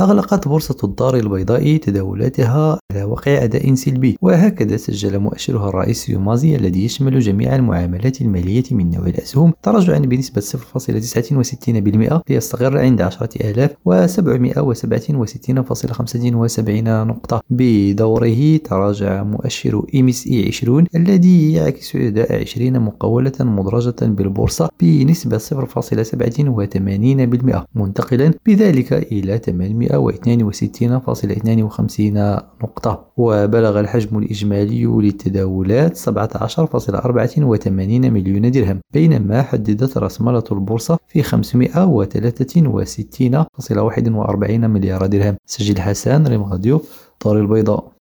أغلقت بورصة الدار البيضاء تداولاتها على وقع أداء سلبي. وهكذا سجل مؤشرها الرئيسي MASI الذي يشمل جميع المعاملات المالية من نوع الأسهم تراجعا بنسبة 0.69% ليستقر عند 10767.75 نقطة. بدوره تراجع مؤشر MSI 20 الذي يعكس أداء 20 مقاولة مدرجة بالبورصة بنسبة 0.87% منتقلا بذلك إلى 862.52 نقطة. وبلغ الحجم الإجمالي للتداولات 17.84 مليون درهم بينما حددت رأسمالة البورصة في 563.41 مليار درهم. سجل حسان ريم راديو دار البيضاء.